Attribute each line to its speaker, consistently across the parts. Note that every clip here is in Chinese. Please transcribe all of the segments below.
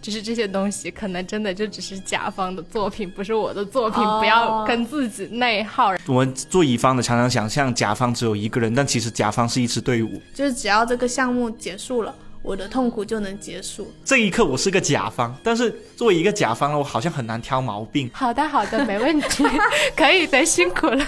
Speaker 1: 就是这些东西可能真的就只是甲方的作品，不是我的作品，
Speaker 2: 哦
Speaker 1: 不要跟自己内耗。
Speaker 3: 我们做乙方的常常想象甲方只有一个人，但其实甲方是一支队伍。
Speaker 2: 就是只要这个项目结束了，我的痛苦就能结束。
Speaker 3: 这一刻我是个甲方，但是作为一个甲方呢，我好像很难挑毛病。
Speaker 1: 好的，好的，没问题，可以的，辛苦了。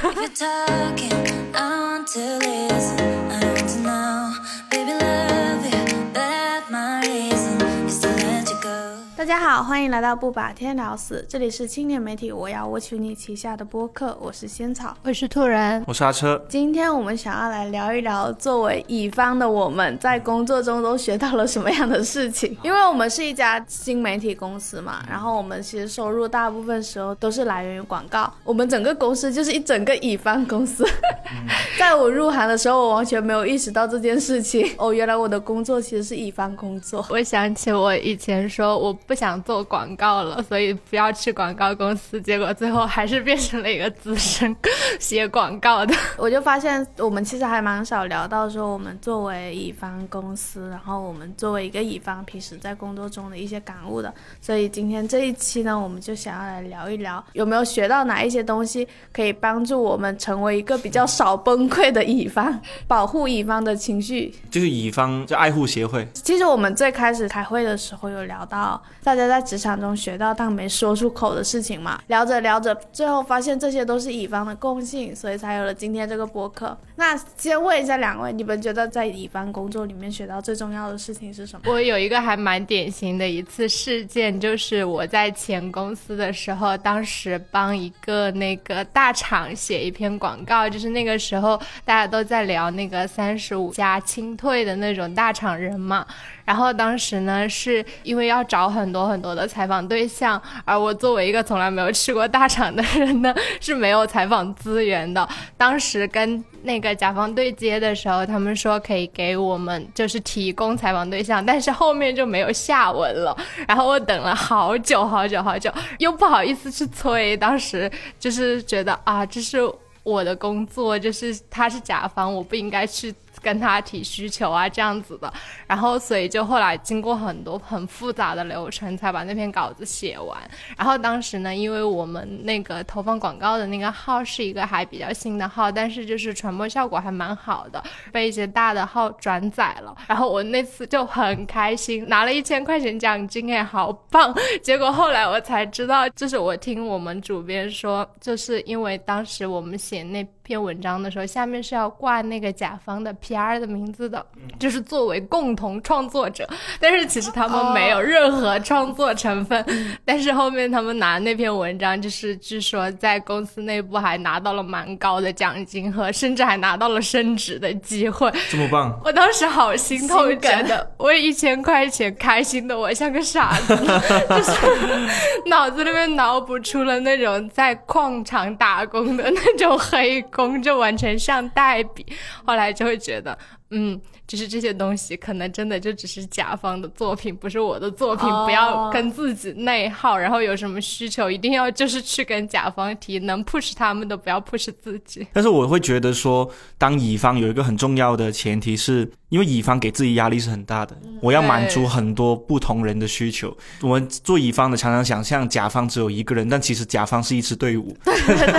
Speaker 2: 家好，欢迎来到不把天聊死，这里是青年媒体我要我娶你旗下的播客，我是仙草。
Speaker 1: 我是兔人，
Speaker 3: 我是阿车，
Speaker 2: 今天我们想要来聊一聊，作为乙方的我们在工作中都学到了什么样的事情？因为我们是一家新媒体公司嘛，然后我们其实收入大部分时候都是来源于广告，我们整个公司就是一整个乙方公司。在我入行的时候，我完全没有意识到这件事情。哦，原来我的工作其实是乙方工作。
Speaker 1: 我想起我以前说我不想做广告了，所以不要去广告公司，结果最后还是变成了一个资深写广告的。
Speaker 2: 我就发现我们其实还蛮少聊到说我们作为乙方公司，然后我们作为一个乙方平时在工作中的一些感悟的。所以今天这一期呢，我们就想要来聊一聊有没有学到哪一些东西可以帮助我们成为一个比较少崩溃的乙方，保护乙方的情绪。
Speaker 3: 就是乙方就爱护协会。
Speaker 2: 其实我们最开始开会的时候有聊到大家在职场中学到但没说出口的事情嘛，聊着聊着，最后发现这些都是乙方的共性，所以才有了今天这个播客。那先问一下两位，你们觉得在乙方工作里面学到最重要的事情是什么？
Speaker 1: 我有一个还蛮典型的一次事件，就是我在前公司的时候，当时帮一个那个大厂写一篇广告，就是那个时候大家都在聊那个三十五加清退的那种大厂人嘛。然后当时呢，是因为要找很多很多的采访对象，而我作为一个从来没有去过大厂的人呢，是没有采访资源的。当时跟那个甲方对接的时候，他们说可以给我们就是提供采访对象，但是后面就没有下文了。然后我等了好久好久好久，又不好意思去催，当时就是觉得啊，这是我的工作，就是他是甲方，我不应该去。跟他提需求啊，这样子的，然后所以就后来经过很多很复杂的流程，才把那篇稿子写完。然后当时呢，因为我们那个投放广告的那个号是一个还比较新的号，但是就是传播效果还蛮好的，被一些大的号转载了。然后我那次就很开心，拿了一千块钱奖金，哎，好棒！结果后来我才知道，就是我听我们主编说，就是因为当时我们写那篇文章的时候，下面是要挂那个甲方的 PR 的名字的，就是作为共同创作者，但是其实他们没有任何创作成分。但是后面他们拿那篇文章，就是据说在公司内部还拿到了蛮高的奖金和甚至还拿到了升职的机会。
Speaker 3: 这么棒，
Speaker 1: 我当时好心痛，觉得为一千块钱开心的我像个傻子，就是脑子里面脑补出了那种在矿场打工的那种黑工，就完全像代笔。后来就会觉得，嗯，就是这些东西可能真的就只是甲方的作品，不是我的作品，
Speaker 2: 哦
Speaker 1: 不要跟自己内耗，然后有什么需求一定要就是去跟甲方提，能 push 他们的不要 push 自己。
Speaker 3: 但是我会觉得说，当乙方有一个很重要的前提是，因为乙方给自己压力是很大的，我要满足很多不同人的需求。我们做乙方的常常想象甲方只有一个人，但其实甲方是一支队伍。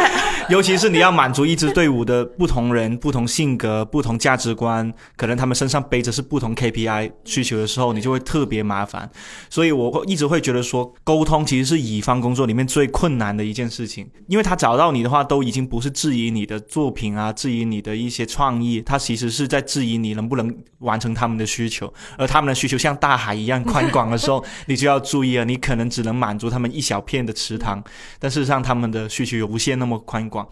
Speaker 3: 尤其是你要满足一支队伍的不同人、不同性格、不同价值观，可能他们身上背着是不同 KPI 需求的时候，你就会特别麻烦。所以我会一直会觉得说，沟通其实是乙方工作里面最困难的一件事情，因为他找到你的话，都已经不是质疑你的作品啊，质疑你的一些创意，他其实是在质疑你能不能完成他们的需求，而他们的需求像大海一样宽广的时候，你就要注意了，你可能只能满足他们一小片的池塘，但事实上他们的需求有无限那么宽广。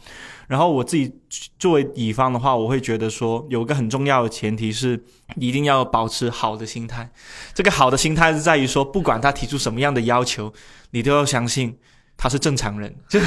Speaker 3: 然后我自己作为乙方的话，我会觉得说，有一个很重要的前提是，一定要保持好的心态。这个好的心态是在于说，不管他提出什么样的要求，你都要相信他是正常人。就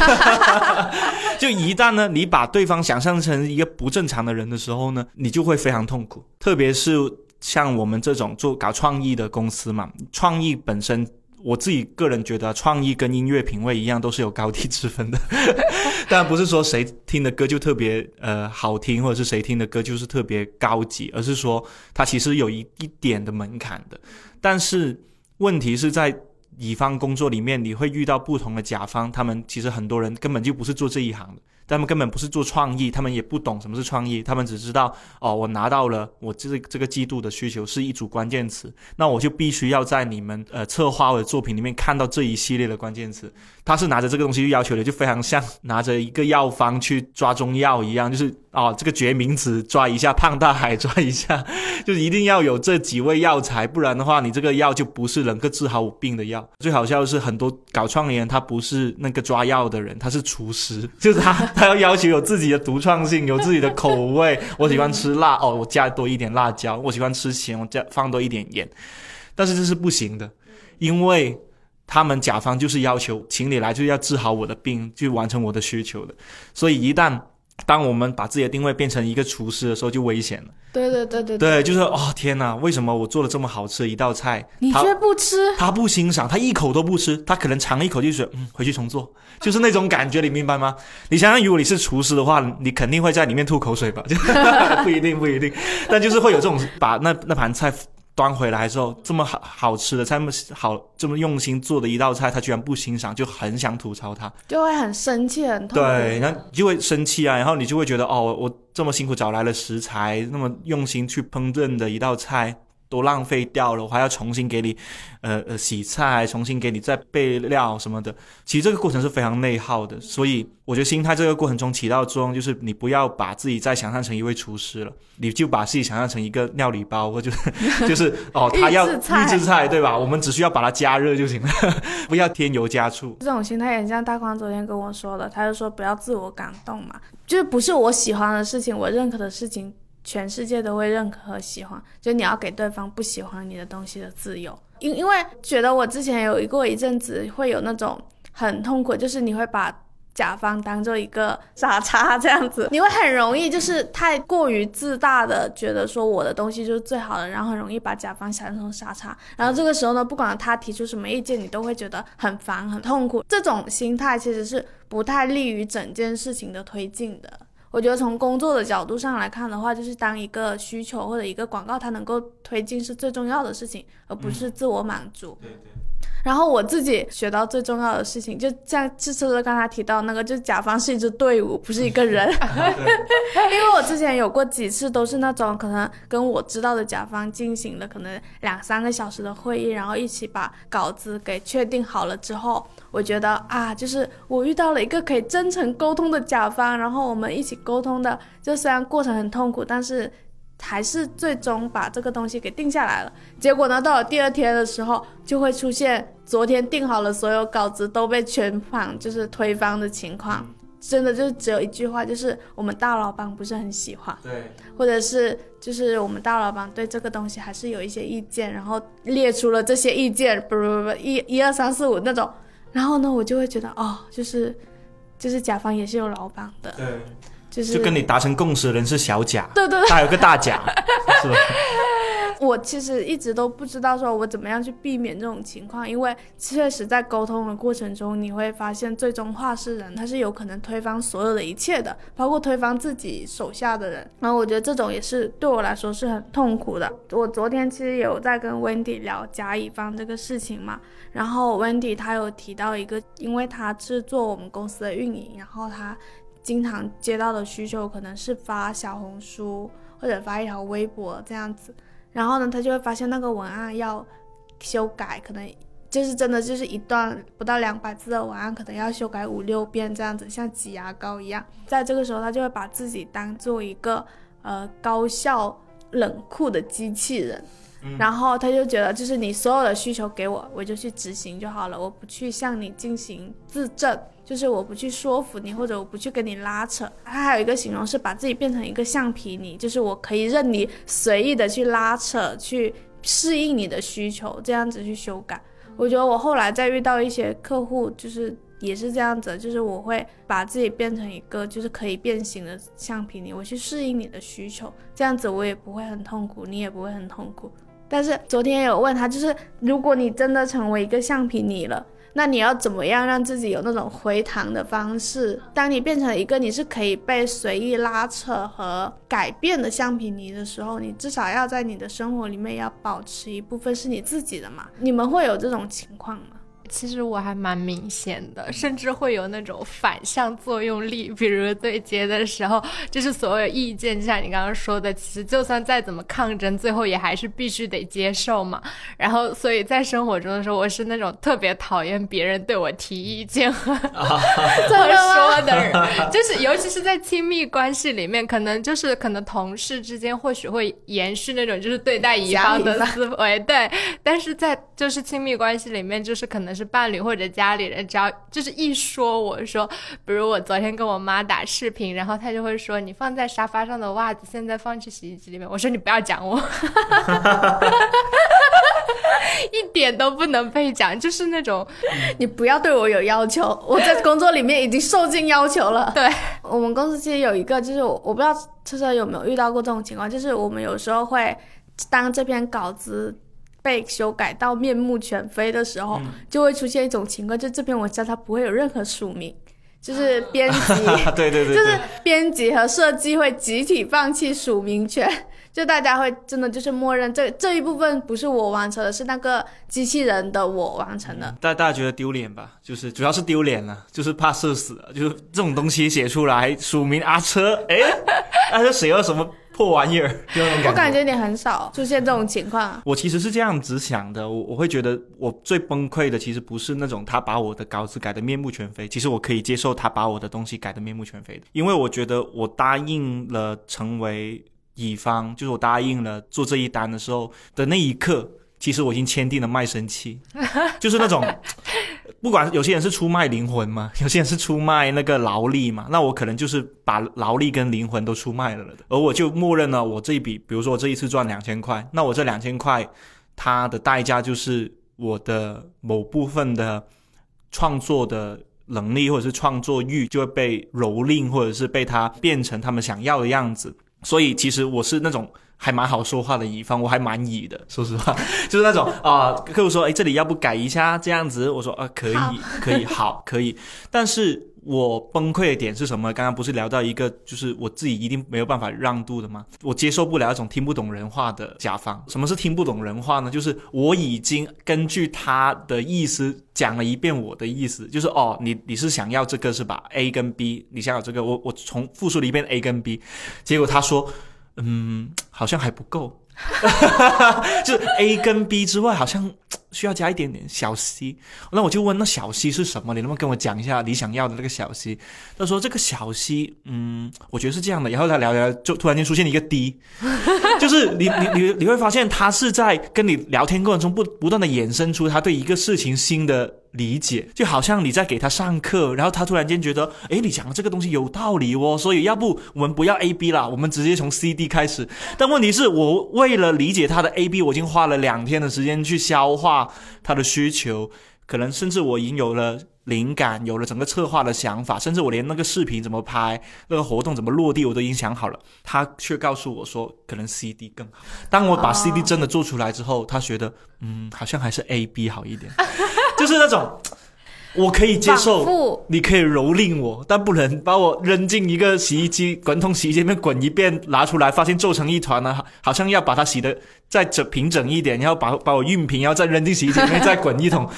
Speaker 3: 就一旦呢，你把对方想象成一个不正常的人的时候呢，你就会非常痛苦。特别是像我们这种做搞创意的公司嘛，创意本身。我自己个人觉得，创意跟音乐品味一样，都是有高低之分的。当然不是说谁听的歌就特别呃好听，或者是谁听的歌就是特别高级，而是说它其实有一一点的门槛的。但是问题是在乙方工作里面，你会遇到不同的甲方，他们其实很多人根本就不是做这一行的，他们根本不是做创意，他们也不懂什么是创意，他们只知道哦，我拿到了我这这个季度的需求是一组关键词，那我就必须要在你们呃策划我的作品里面看到这一系列的关键词。他是拿着这个东西去要求的，就非常像拿着一个药方去抓中药一样，就是哦，这个决明子抓一下，胖大海抓一下，就一定要有这几味药材，不然的话，你这个药就不是能够治好我病的药。最好笑的是，很多搞创意他不是那个抓药的人，他是厨师，就是他他要要求有自己的独创性，有自己的口味。我喜欢吃辣，哦，我加多一点辣椒；我喜欢吃咸，我加放多一点盐。但是这是不行的，因为。他们甲方就是要求，请你来就是要治好我的病，去完成我的需求的。所以一旦当我们把自己的定位变成一个厨师的时候，就危险了。
Speaker 2: 对对对对
Speaker 3: 对，就是哦天哪，为什么我做了这么好吃的一道菜，
Speaker 2: 你却不吃，
Speaker 3: 他不欣赏，他一口都不吃，他可能尝一口就说嗯，回去重做，就是那种感觉，你明白吗？你想想，如果你是厨师的话，你肯定会在里面吐口水吧？就 不一定，不一定，但就是会有这种把那那盘菜。端回来之后，这么好好吃的，这么好这么用心做的一道菜，他居然不欣赏，就很想吐槽他，
Speaker 2: 就会很生气，很痛。
Speaker 3: 对，然后就会生气啊，然后你就会觉得，哦，我这么辛苦找来了食材，那么用心去烹饪的一道菜。都浪费掉了，我还要重新给你，呃呃洗菜，重新给你再备料什么的。其实这个过程是非常内耗的，所以我觉得心态这个过程中起到作用，就是你不要把自己再想象成一位厨师了，你就把自己想象成一个料理包，或者 就是哦，他要
Speaker 2: 预制菜
Speaker 3: 对吧？我们只需要把它加热就行了，不要添油加醋。
Speaker 2: 这种心态也很像大宽昨天跟我说的，他就说不要自我感动嘛，就是不是我喜欢的事情，我认可的事情，全世界都会认可和喜欢，就你要给对方不喜欢你的东西的自由。因因为觉得我之前有一过一阵子会有那种很痛苦，就是你会把甲方当做一个傻叉这样子，你会很容易就是太过于自大的觉得说我的东西就是最好的，然后很容易把甲方想成傻叉。然后这个时候呢，不管他提出什么意见，你都会觉得很烦很痛苦。这种心态其实是不太利于整件事情的推进的。我觉得从工作的角度上来看的话，就是当一个需求或者一个广告它能够推进是最重要的事情，而不是自我满足。
Speaker 3: 对对。
Speaker 2: 然后我自己学到最重要的事情，就像这次刚才提到那个，就是甲方是一支队伍，不是一个人。因为我之前有过几次都是那种可能跟我知道的甲方进行了可能两三个小时的会议，然后一起把稿子给确定好了之后，我觉得啊，就是我遇到了一个可以真诚沟通的甲方，然后我们一起沟通的，就虽然过程很痛苦，但是。还是最终把这个东西给定下来了。结果呢，到了第二天的时候，就会出现昨天定好了所有稿子都被全款就是推翻的情况。真的就只有一句话，就是我们大老板不是很喜欢，
Speaker 3: 对，
Speaker 2: 或者是就是我们大老板对这个东西还是有一些意见，然后列出了这些意见，不不不，一一二三四五那种。然后呢，我就会觉得哦，就是就是甲方也是有老板的，
Speaker 3: 对，
Speaker 2: 就是
Speaker 3: 就跟你达成共识的人是小甲，
Speaker 2: 对对对。
Speaker 3: 他有个大甲，是吧？
Speaker 2: 我其实一直都不知道说我怎么样去避免这种情况，因为确实在沟通的过程中，你会发现最终话事人他是有可能推翻所有的一切的，包括推翻自己手下的人。然后我觉得这种也是对我来说是很痛苦的。我昨天其实有在跟 Wendy 聊甲乙方这个事情嘛，然后 Wendy 他有提到一个，因为他是做我们公司的运营，然后他经常接到的需求可能是发小红书或者发一条微博这样子。然后呢，他就会发现那个文案要修改，可能就是真的就是一段不到两百字的文案，可能要修改五六遍这样子，像挤牙膏一样。在这个时候，他就会把自己当做一个呃高效冷酷的机器人，然后他就觉得就是你所有的需求给我，我就去执行就好了，我不去向你进行自证。就是我不去说服你，或者我不去跟你拉扯。他还有一个形容是把自己变成一个橡皮泥，就是我可以任你随意的去拉扯，去适应你的需求，这样子去修改。我觉得我后来再遇到一些客户，就是也是这样子，就是我会把自己变成一个就是可以变形的橡皮泥，我去适应你的需求，这样子我也不会很痛苦，你也不会很痛苦。但是昨天有问他，就是如果你真的成为一个橡皮泥了。那你要怎么样让自己有那种回弹的方式？当你变成一个你是可以被随意拉扯和改变的橡皮泥的时候，你至少要在你的生活里面要保持一部分是你自己的嘛？你们会有这种情况吗？
Speaker 1: 其实我还蛮明显的，甚至会有那种反向作用力。比如对接的时候，就是所有意见，就像你刚刚说的，其实就算再怎么抗争，最后也还是必须得接受嘛。然后，所以在生活中的时候，我是那种特别讨厌别人对我提意见和 和说的人，就是尤其是在亲密关系里面，可能就是可能同事之间或许会延续那种就是对待乙方的思维，对，但是在就是亲密关系里面，就是可能是伴侣或者家里人，只要就是一说我说，比如我昨天跟我妈打视频，然后她就会说你放在沙发上的袜子现在放去洗衣机里面，我说你不要讲我。一点都不能被讲，就是那种
Speaker 2: 你不要对我有要求，我在工作里面已经受尽要求了。
Speaker 1: 对
Speaker 2: 我们公司其实有一个，就是我我不知道车车有没有遇到过这种情况，就是我们有时候会当这篇稿子被修改到面目全非的时候，就会出现一种情况，就这篇文章它不会有任何署名，就是编辑，
Speaker 3: 对对对，
Speaker 2: 就是编辑和设计会集体放弃署名权。就大家会真的就是默认这这一部分不是我完成的，是那个机器人的我完成的。
Speaker 3: 大大家觉得丢脸吧？就是主要是丢脸了，就是怕社死了。就是这种东西写出来署名阿车，哎，阿车写了什么破玩意儿？就那种感觉。
Speaker 2: 我感觉你很少出现这种情况。
Speaker 3: 我其实是这样子想的，我我会觉得我最崩溃的其实不是那种他把我的稿子改的面目全非，其实我可以接受他把我的东西改的面目全非的，因为我觉得我答应了成为。乙方就是我答应了做这一单的时候的那一刻，其实我已经签订了卖身契，就是那种，不管有些人是出卖灵魂嘛，有些人是出卖那个劳力嘛，那我可能就是把劳力跟灵魂都出卖了的，而我就默认了我这一笔，比如说我这一次赚两千块，那我这两千块它的代价就是我的某部分的创作的能力或者是创作欲就会被蹂躏，或者是被他变成他们想要的样子。所以其实我是那种还蛮好说话的乙方，我还蛮乙的，说实话，就是那种啊，客户说，哎，这里要不改一下这样子，我说啊，可以，可以，好，可以。但是我崩溃的点是什么？刚刚不是聊到一个，就是我自己一定没有办法让渡的吗？我接受不了那种听不懂人话的甲方。什么是听不懂人话呢？就是我已经根据他的意思讲了一遍我的意思，就是哦，你你是想要这个是吧？A 跟 B，你想要这个，我我重复述了一遍 A 跟 B，结果他说。嗯，好像还不够，就是 A 跟 B 之外，好像需要加一点点小 C。那我就问，那小 C 是什么？你能不能跟我讲一下你想要的那个小 C？他说这个小 C，嗯，我觉得是这样的。然后他聊聊，就突然间出现了一个 D，就是你你你你会发现他是在跟你聊天过程中不不断的衍生出他对一个事情新的。理解就好像你在给他上课，然后他突然间觉得，哎，你讲的这个东西有道理哦，所以要不我们不要 A B 啦，我们直接从 C D 开始。但问题是我为了理解他的 A B，我已经花了两天的时间去消化他的需求，可能甚至我已经有了灵感，有了整个策划的想法，甚至我连那个视频怎么拍，那个活动怎么落地，我都已经想好了。他却告诉我说，可能 C D 更好。当我把 C D 真的做出来之后，他觉得，嗯，好像还是 A B 好一点。就是那种，我可以接受，你可以蹂躏我，但不能把我扔进一个洗衣机滚筒洗衣机里面滚一遍，拿出来发现皱成一团了，好像要把它洗的再整平整一点，然后把把我熨平，然后再扔进洗衣机里面再滚一桶。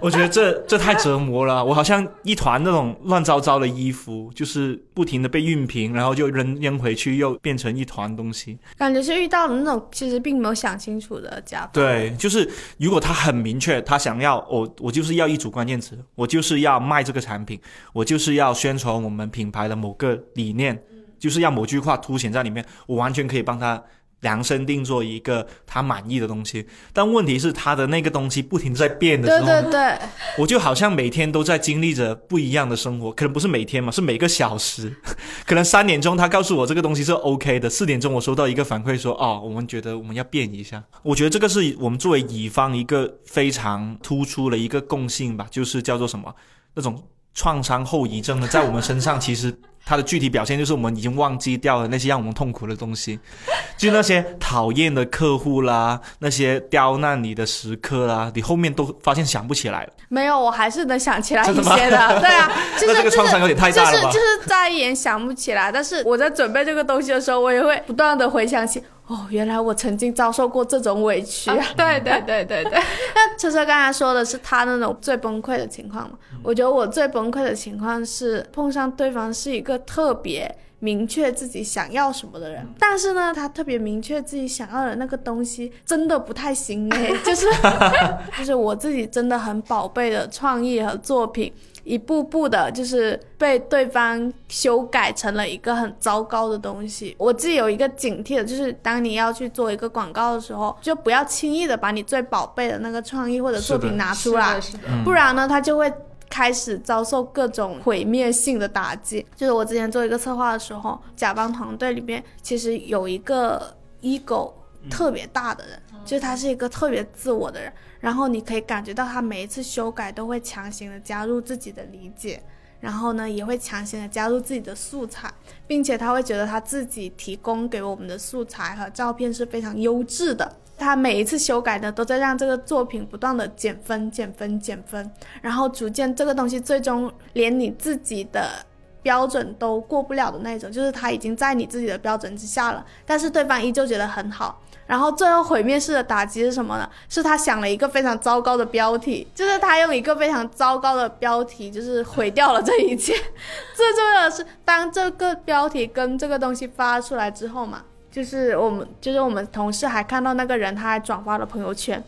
Speaker 3: 我觉得这这太折磨了，我好像一团那种乱糟糟的衣服，就是不停的被熨平，然后就扔扔回去，又变成一团东西。
Speaker 2: 感觉是遇到了那种其实并没有想清楚的甲方。
Speaker 3: 对，就是如果他很明确，他想要我，我就是要一组关键词，我就是要卖这个产品，我就是要宣传我们品牌的某个理念，就是要某句话凸显在里面，我完全可以帮他。量身定做一个他满意的东西，但问题是他的那个东西不停在变的时候，
Speaker 2: 对对对，
Speaker 3: 我就好像每天都在经历着不一样的生活，可能不是每天嘛，是每个小时，可能三点钟他告诉我这个东西是 OK 的，四点钟我收到一个反馈说，哦，我们觉得我们要变一下，我觉得这个是我们作为乙方一个非常突出的一个共性吧，就是叫做什么？那种创伤后遗症呢，在我们身上其实。它的具体表现就是我们已经忘记掉了那些让我们痛苦的东西，就那些讨厌的客户啦，那些刁难你的时刻啦，你后面都发现想不起来了。
Speaker 2: 没有，我还是能想起来一些的。对啊，
Speaker 3: 那这个创伤有点太了
Speaker 2: 大吧？就是就是在一眼想不起来，但是我在准备这个东西的时候，我也会不断的回想起。哦，原来我曾经遭受过这种委屈啊！
Speaker 1: 对对对对对，
Speaker 2: 那车车刚才说的是他那种最崩溃的情况嘛？我觉得我最崩溃的情况是碰上对方是一个特别明确自己想要什么的人，但是呢，他特别明确自己想要的那个东西真的不太行哎，就是就是我自己真的很宝贝的创意和作品。一步步的，就是被对方修改成了一个很糟糕的东西。我自己有一个警惕的，就是当你要去做一个广告的时候，就不要轻易的把你最宝贝的那个创意或者作品拿出来，不然呢，他就会开始遭受各种毁灭性的打击。就是我之前做一个策划的时候，甲方团队里面其实有一个 ego 特别大的人，就是他是一个特别自我的人。然后你可以感觉到他每一次修改都会强行的加入自己的理解，然后呢也会强行的加入自己的素材，并且他会觉得他自己提供给我们的素材和照片是非常优质的。他每一次修改呢，都在让这个作品不断的减分、减分、减分，然后逐渐这个东西最终连你自己的标准都过不了的那种，就是他已经在你自己的标准之下了，但是对方依旧觉得很好。然后最后毁灭式的打击是什么呢？是他想了一个非常糟糕的标题，就是他用一个非常糟糕的标题，就是毁掉了这一切。最重要的是，当这个标题跟这个东西发出来之后嘛，就是我们就是我们同事还看到那个人他还转发了朋友圈，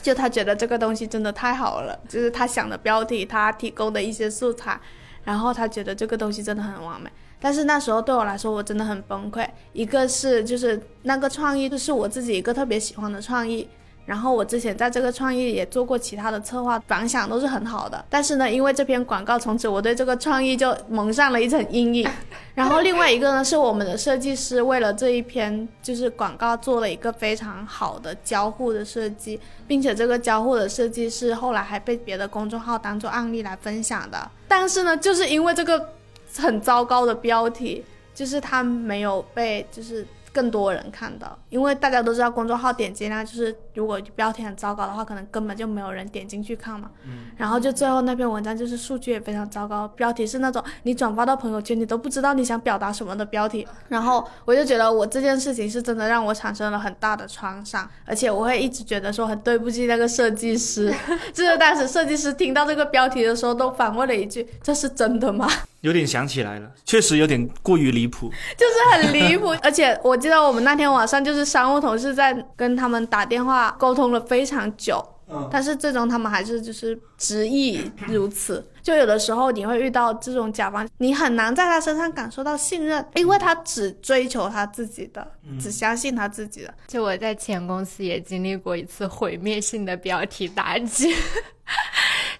Speaker 2: 就他觉得这个东西真的太好了，就是他想的标题，他提供的一些素材，然后他觉得这个东西真的很完美。但是那时候对我来说，我真的很崩溃。一个是就是那个创意，就是我自己一个特别喜欢的创意。然后我之前在这个创意也做过其他的策划，反响都是很好的。但是呢，因为这篇广告，从此我对这个创意就蒙上了一层阴影。然后另外一个呢，是我们的设计师为了这一篇就是广告做了一个非常好的交互的设计，并且这个交互的设计是后来还被别的公众号当做案例来分享的。但是呢，就是因为这个。很糟糕的标题，就是它没有被就是更多人看到，因为大家都知道公众号点击量就是如果标题很糟糕的话，可能根本就没有人点进去看嘛。嗯。然后就最后那篇文章就是数据也非常糟糕，标题是那种你转发到朋友圈你都不知道你想表达什么的标题。然后我就觉得我这件事情是真的让我产生了很大的创伤，而且我会一直觉得说很对不起那个设计师。就是当时设计师听到这个标题的时候都反问了一句：“这是真的吗？”
Speaker 3: 有点想起来了，确实有点过于离谱，
Speaker 2: 就是很离谱。而且我记得我们那天晚上就是商务同事在跟他们打电话沟通了非常久，嗯，但是最终他们还是就是执意如此。就有的时候你会遇到这种甲方，你很难在他身上感受到信任，因为他只追求他自己的，只相信他自己的。
Speaker 1: 就我在前公司也经历过一次毁灭性的标题打击，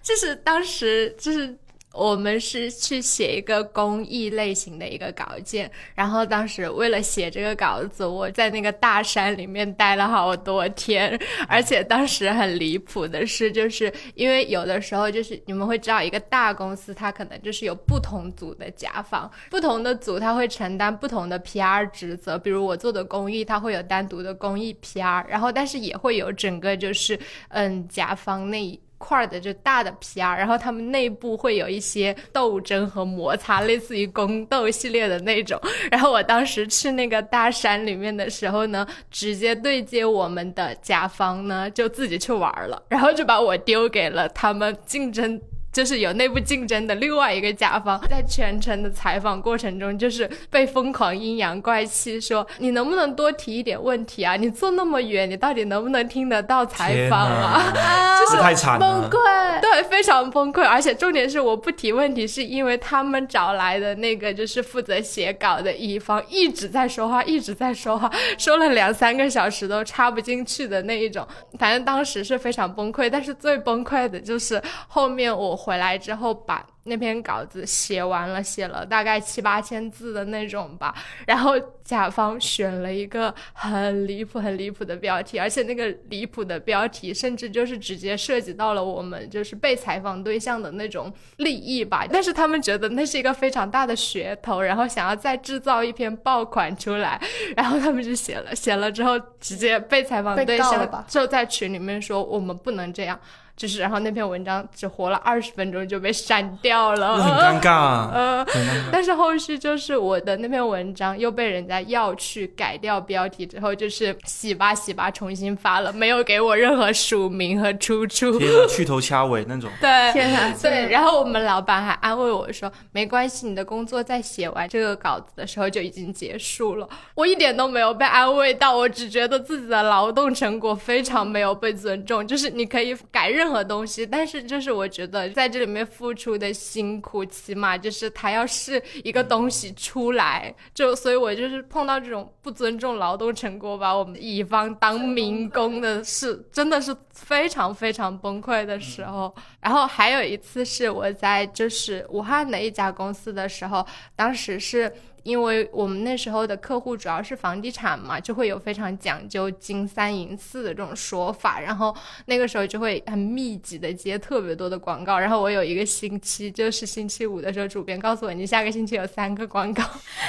Speaker 1: 就是当时就是。我们是去写一个公益类型的一个稿件，然后当时为了写这个稿子，我在那个大山里面待了好多天，而且当时很离谱的是，就是因为有的时候就是你们会知道，一个大公司它可能就是有不同组的甲方，不同的组它会承担不同的 PR 职责，比如我做的公益，它会有单独的公益 PR，然后但是也会有整个就是嗯甲方那。块的就大的 PR，然后他们内部会有一些斗争和摩擦，类似于宫斗系列的那种。然后我当时去那个大山里面的时候呢，直接对接我们的甲方呢，就自己去玩了，然后就把我丢给了他们竞争。就是有内部竞争的另外一个甲方，在全程的采访过程中，就是被疯狂阴阳怪气，说你能不能多提一点问题啊？你坐那么远，你到底能不能听得到采访啊？
Speaker 3: 就是太惨
Speaker 2: 了，崩溃，
Speaker 1: 对，非常崩溃。而且重点是，我不提问题，是因为他们找来的那个就是负责写稿的乙方一直在说话，一直在说话，说了两三个小时都插不进去的那一种。反正当时是非常崩溃，但是最崩溃的就是后面我。回来之后把。那篇稿子写完了，写了大概七八千字的那种吧。然后甲方选了一个很离谱、很离谱的标题，而且那个离谱的标题甚至就是直接涉及到了我们就是被采访对象的那种利益吧。但是他们觉得那是一个非常大的噱头，然后想要再制造一篇爆款出来，然后他们就写了，写了之后直接被采访对象就在群里面说我们不能这样，就是然后那篇文章只活了二十分钟就被删掉了，
Speaker 3: 那很尴尬啊。
Speaker 1: 呃，
Speaker 3: 很尴尬
Speaker 1: 但是后续就是我的那篇文章又被人家要去改掉标题之后，就是洗吧洗吧重新发了，没有给我任何署名和出处。
Speaker 3: 去头掐尾那种。
Speaker 1: 对，
Speaker 2: 天哪，
Speaker 1: 对，然后我们老板还安慰我说：“没关系，你的工作在写完这个稿子的时候就已经结束了。”我一点都没有被安慰到，我只觉得自己的劳动成果非常没有被尊重。就是你可以改任何东西，但是就是我觉得在这里面付出的辛苦，起码就是他要是一个东西出来，就所以我就是碰到这种不尊重劳动成果，把我们乙方当民工的事，真的是非常非常崩溃的时候。然后还有一次是我在就是武汉的一家公司的时候，当时是。因为我们那时候的客户主要是房地产嘛，就会有非常讲究金三银四的这种说法，然后那个时候就会很密集的接特别多的广告。然后我有一个星期，就是星期五的时候，主编告诉我，你下个星期有三个广告。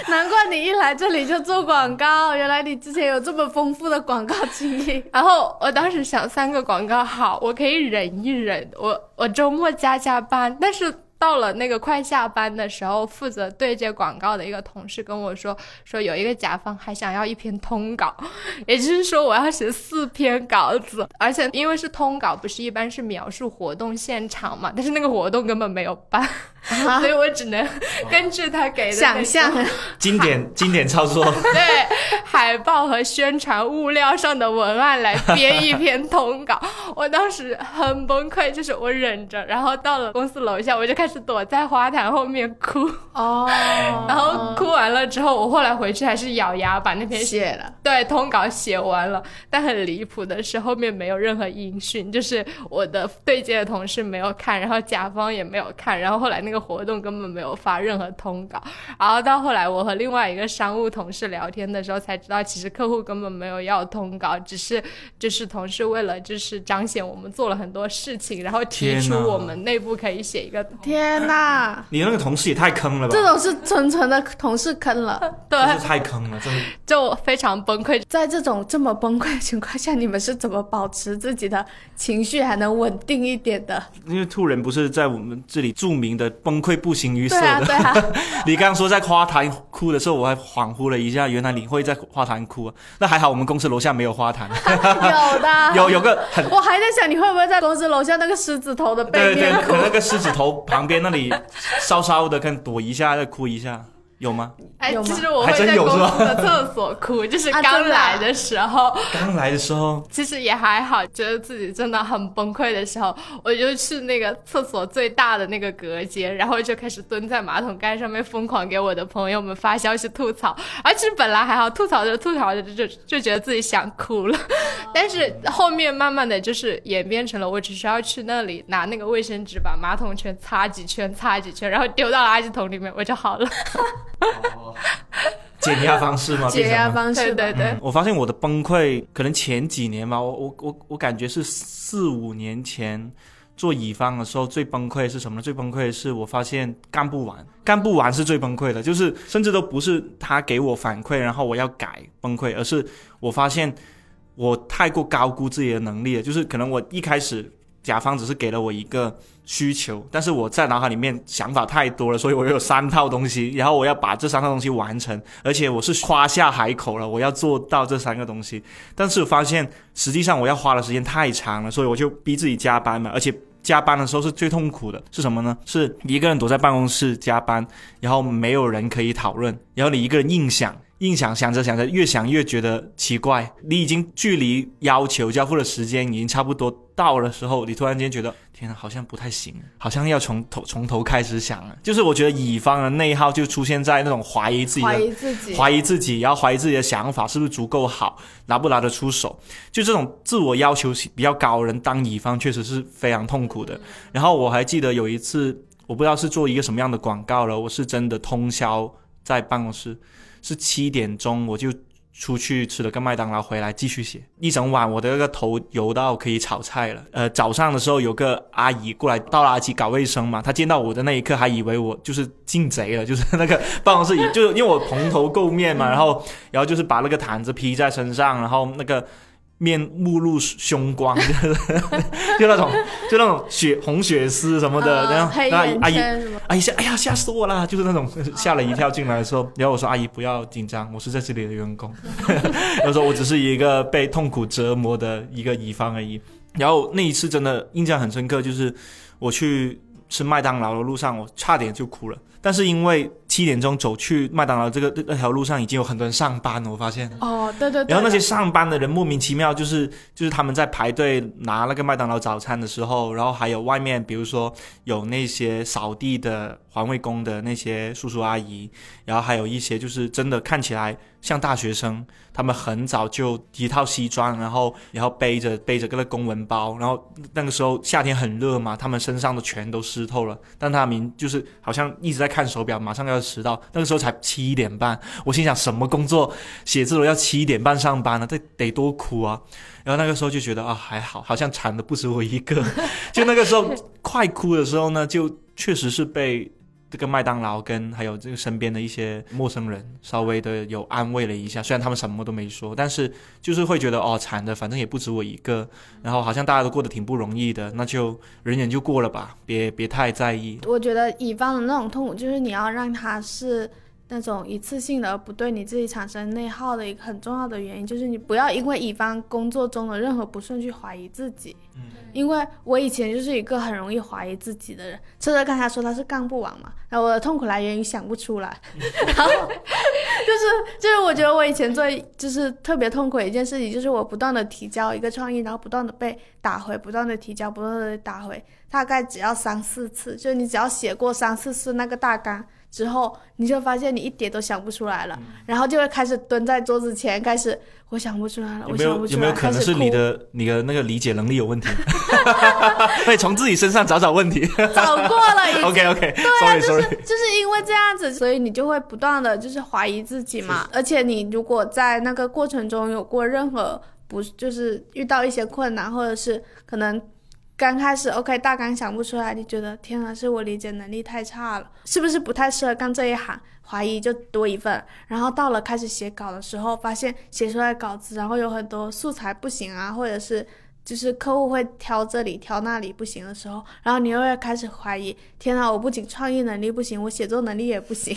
Speaker 2: 难怪你一来这里就做广告，原来你之前有这么丰富的广告经历。
Speaker 1: 然后我当时想，三个广告好，我可以忍一忍，我我周末加加班，但是。到了那个快下班的时候，负责对接广告的一个同事跟我说，说有一个甲方还想要一篇通稿，也就是说我要写四篇稿子，而且因为是通稿，不是一般是描述活动现场嘛，但是那个活动根本没有办，所以我只能根据他给的、
Speaker 2: 想象，
Speaker 3: 经典经典操作，
Speaker 1: 对海报和宣传物料上的文案来编一篇通稿，我当时很崩溃，就是我忍着，然后到了公司楼下，我就开始躲在花坛后面哭，
Speaker 2: 哦，
Speaker 1: 然后哭完了之后，我后来回去还是咬牙把那篇
Speaker 2: 写了。
Speaker 1: 对通稿写完了，但很离谱的是后面没有任何音讯，就是我的对接的同事没有看，然后甲方也没有看，然后后来那个活动根本没有发任何通稿，然后到后来我和另外一个商务同事聊天的时候才知道，其实客户根本没有要通稿，只是就是同事为了就是彰显我们做了很多事情，然后提出我们内部可以写一个
Speaker 2: 天哪，
Speaker 3: 你那个同事也太坑了吧！
Speaker 2: 这种是纯纯的同事坑了。
Speaker 1: 对，
Speaker 3: 真是太坑了，真的。
Speaker 1: 就非常崩溃。
Speaker 2: 在这种这么崩溃的情况下，你们是怎么保持自己的情绪还能稳定一点的？
Speaker 3: 因为兔人不是在我们这里著名的崩溃不形于色
Speaker 2: 对啊，
Speaker 3: 的。
Speaker 2: 对啊，
Speaker 3: 你刚刚说在花坛哭的时候，我还恍惚了一下，原来你会在花坛哭啊。那还好，我们公司楼下没有花坛，
Speaker 2: 有的，
Speaker 3: 有有个很
Speaker 2: 我还在想你会不会在公司楼下那个狮子头的背
Speaker 3: 对对
Speaker 2: 面，
Speaker 3: 可那个狮子头旁边那里稍稍的看躲一下，再哭一下，有吗？
Speaker 1: 哎，其实我会在公司的厕所哭，就是
Speaker 2: 啊
Speaker 1: 刚来的时候，
Speaker 3: 刚来的时候，
Speaker 1: 其实也还好，觉得自己真的很崩溃的时候，我就去那个厕所最大的那个隔间，然后就开始蹲在马桶盖上面疯狂给我的朋友们发消息吐槽。而其实本来还好，吐槽着吐槽着就就觉得自己想哭了，但是后面慢慢的就是演变成了我只需要去那里拿那个卫生纸把马桶圈擦几圈擦几圈，然后丢到垃圾桶里面，我就好了。
Speaker 3: 减压方式吗？
Speaker 2: 解压方式
Speaker 1: 对对，
Speaker 3: 我发现我的崩溃可能前几年吧，我我我我感觉是四五年前做乙方的时候最崩溃是什么呢？最崩溃的是我发现干不完，干不完是最崩溃的，就是甚至都不是他给我反馈，然后我要改崩溃，而是我发现我太过高估自己的能力了，就是可能我一开始甲方只是给了我一个需求，但是我在脑海里面想法太多了，所以我有三套东西，然后我要把这三套东西完成，而且我是夸下海口了，我要做到这三个东西，但是我发现实际上我要花的时间太长了，所以我就逼自己加班嘛，而且。加班的时候是最痛苦的，是什么呢？是一个人躲在办公室加班，然后没有人可以讨论，然后你一个人硬想，硬想，想着想着，越想越觉得奇怪。你已经距离要求交付的时间已经差不多到了时候，你突然间觉得，天呐，好像不太行，好像要从头从头开始想了。就是我觉得乙方的内耗就出现在那种怀疑自己
Speaker 2: 怀疑自己，
Speaker 3: 怀疑自己，然后怀疑自己的想法是不是足够好，拿不拿得出手，就这种自我要求比较高的人当乙方确实是非常痛苦的。然后我还记得有一次，我不知道是做一个什么样的广告了，我是真的通宵在办公室，是七点钟我就。出去吃了个麦当劳，回来继续写一整晚，我的那个头油到可以炒菜了。呃，早上的时候有个阿姨过来倒垃圾搞卫生嘛，她见到我的那一刻还以为我就是进贼了，就是那个办公室，就因为我蓬头垢面嘛，然后然后就是把那个毯子披在身上，然后那个面目露凶光，就 是就那种就那种血红血丝什么的，然后
Speaker 2: 呃黑眼
Speaker 3: 然后阿姨
Speaker 2: 圈什么，
Speaker 3: 阿姨吓，哎呀吓死我了，就是那种吓了一跳进来的时候，然后我说阿姨不要紧张，我是在这里的员工，我说我只是一个被痛苦折磨的一个乙方而已。然后那一次真的印象很深刻，就是我去吃麦当劳的路上，我差点就哭了。但是因为七点钟走去麦当劳这个那条路上已经有很多人上班了，我发现。
Speaker 2: 哦，对对对，
Speaker 3: 然后那些上班的人莫名其妙，就是就是他们在排队拿那个麦当劳早餐的时候，然后还有外面，比如说有那些扫地的环卫工的那些叔叔阿姨，然后还有一些就是真的看起来像大学生，他们很早就一套西装，然后然后背着背着个那公文包，然后那个时候夏天很热嘛，他们身上的全都湿透了，但他们就是好像一直在看手表，马上要迟到，那个时候才七点半，我心想什么工作写字楼要七点半上班呢？这得多苦啊！然后那个时候就觉得啊还好，好像惨的不止我一个。就那个时候快哭的时候呢，就确实是被这个麦当劳跟还有这个身边的一些陌生人稍微的有安慰了一下，虽然他们什么都没说，但是就是会觉得哦惨的，反正也不止我一个，然后好像大家都过得挺不容易的，那就忍忍就过了吧，别别太在意。
Speaker 2: 我觉得乙方的那种痛苦，就是你要让他是那种一次性的，而不对你自己产生内耗的一个很重要的原因，就是你不要因为乙方工作中的任何不顺去怀疑自己。
Speaker 3: 嗯。
Speaker 2: 因为我以前就是一个很容易怀疑自己的人，车车刚才说他是干不完嘛，然后我的痛苦来源于想不出来，然后就是就是我觉得我以前做就是特别痛苦的一件事情，就是我不断的提交一个创意，然后不断的被打回，不断的提交，不断的打回，大概只要三四次，就是你只要写过三四次那个大纲之后，你就发现你一点都想不出来了，然后就会开始蹲在桌子前，开始我想不出来了，
Speaker 3: 有没有
Speaker 2: 我想不出来，
Speaker 3: 有没有可能
Speaker 2: 始
Speaker 3: 是你
Speaker 2: 哭
Speaker 3: 的你的那个理解能力有问题？可以从自己身上找找问题。
Speaker 2: 找过了已经
Speaker 3: OK OK，Sorry Sorry，
Speaker 2: 就是因为这样子，所以你就会不断的就是怀疑自己嘛。而且你如果在那个过程中有过任何不就是遇到一些困难，或者是可能刚开始 OK 大纲想不出来，你觉得天啊，是我理解能力太差了，是不是不太适合干这一行？怀疑就多一份，然后到了开始写稿的时候，发现写出来稿子，然后有很多素材不行啊，或者是就是客户会挑这里挑那里不行的时候，然后你又要开始怀疑，天啊，我不仅创意能力不行，我写作能力也不行。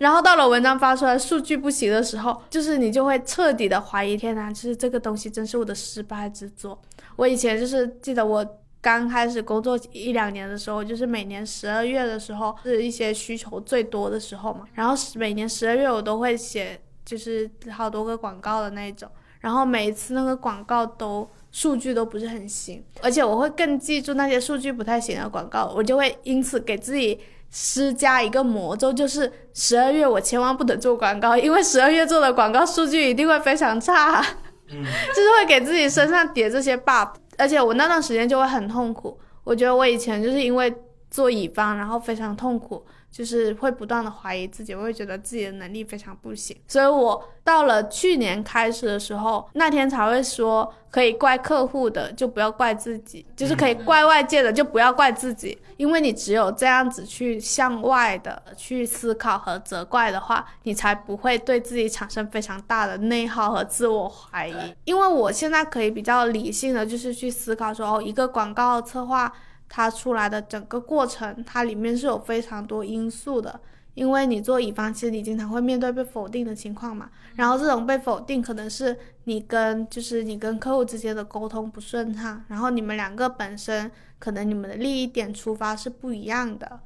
Speaker 2: 然后到了文章发出来数据不行的时候，就是你就会彻底的怀疑，天呐，就是这个东西真是我的失败之作。我以前就是记得我刚开始工作一两年的时候，就是每年十二月的时候是一些需求最多的时候嘛，然后每年十二月我都会写，就是好多个广告的那一种，然后每一次那个广告都。数据都不是很行，而且我会更记住那些数据不太行的广告，我就会因此给自己施加一个魔咒，就是十二月我千万不能做广告，因为十二月做的广告数据一定会非常差，就是会给自己身上叠这些 buff，而且我那段时间就会很痛苦。我觉得我以前就是因为做乙方，然后非常痛苦，就是会不断的怀疑自己，我会觉得自己的能力非常不行，所以我到了去年开始的时候，那天才会说可以怪客户的就不要怪自己，就是可以怪外界的就不要怪自己，因为你只有这样子去向外的去思考和责怪的话，你才不会对自己产生非常大的内耗和自我怀疑。因为我现在可以比较理性的就是去思考说，哦，一个广告策划。它出来的整个过程，它里面是有非常多因素的。因为你做乙方，其实你经常会面对被否定的情况嘛。然后这种被否定，可能是你跟就是你跟客户之间的沟通不顺畅，然后你们两个本身可能你们的利益点出发是不一样的。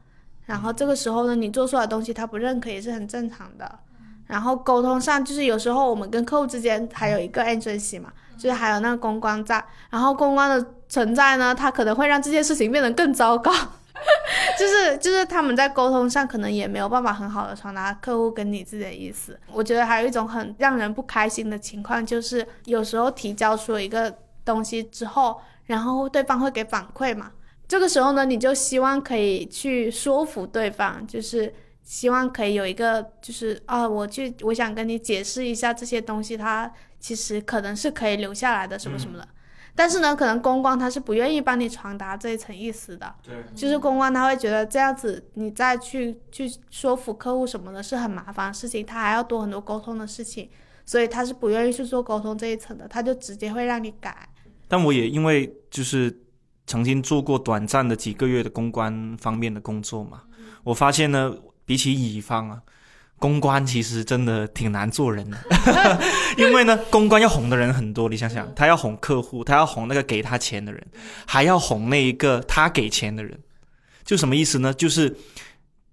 Speaker 2: 然后这个时候呢，你做出来的东西他不认可也是很正常的。然后沟通上，就是有时候我们跟客户之间还有一个 agency 嘛，就是还有那个公关在，然后公关的存在呢，它可能会让这件事情变得更糟糕。就是就是他们在沟通上可能也没有办法很好的传达客户跟你自己的意思。我觉得还有一种很让人不开心的情况，就是有时候提交出了一个东西之后，然后对方会给反馈嘛，这个时候呢，你就希望可以去说服对方，就是希望可以有一个就是啊，我去我想跟你解释一下这些东西，它其实可能是可以留下来的什么什么的。但是呢，可能公关他是不愿意帮你传达这一层意思的，
Speaker 3: 对，
Speaker 2: 就是公关他会觉得这样子你再去去说服客户什么的是很麻烦的事情，他还要多很多沟通的事情，所以他是不愿意去做沟通这一层的，他就直接会让你改。
Speaker 3: 但我也因为就是曾经做过短暂的几个月的公关方面的工作嘛，我发现呢，比起乙方啊，公关其实真的挺难做人的，因为呢，公关要哄的人很多，你想想，他要哄客户，他要哄那个给他钱的人，还要哄那一个他给钱的人，就什么意思呢？就是。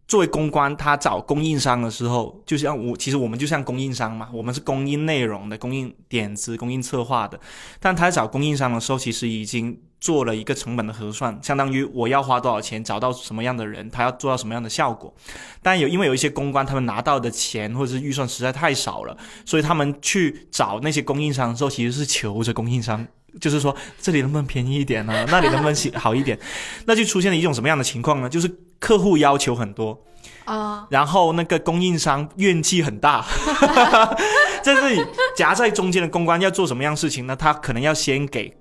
Speaker 3: 作为公关，他找供应商的时候，就像我，其实我们就像供应商嘛，我们是供应内容的、供应点子、供应策划的。但他找供应商的时候，其实已经做了一个成本的核算，相当于我要花多少钱找到什么样的人，他要做到什么样的效果。但有因为有一些公关，他们拿到的钱或者是预算实在太少了，所以他们去找那些供应商的时候，其实是求着供应商。就是说，这里能不能便宜一点呢？那里能不能好一点？那就出现了一种什么样的情况呢？就是客户要求很多
Speaker 2: 啊，
Speaker 3: 然后那个供应商怨气很大，在这里夹在中间的公关要做什么样事情呢？他可能要先给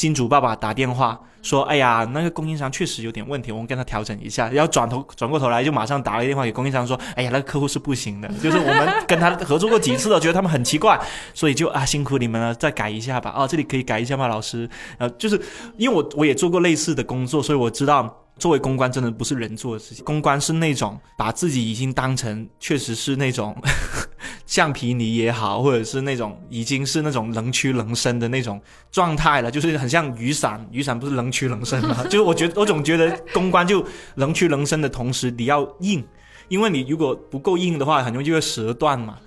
Speaker 3: 金主爸爸打电话说：“哎呀，那个供应商确实有点问题，我们跟他调整一下。”然后转头转过头来就马上打了个电话给供应商说：“哎呀，那个客户是不行的，就是我们跟他合作过几次了，觉得他们很奇怪，所以就啊辛苦你们了，再改一下吧。啊，这里可以改一下吗，老师？呃，就是因为我我也做过类似的工作，所以我知道。”作为公关，真的不是人做的事情。公关是那种把自己已经当成确实是那种 橡皮泥也好，或者是那种已经是那种能屈能伸的那种状态了，就是很像雨伞。雨伞不是能屈能伸吗？就是我觉得，我总觉得公关就能屈能伸的同时，你要硬，因为你如果不够硬的话，很容易就会折断嘛。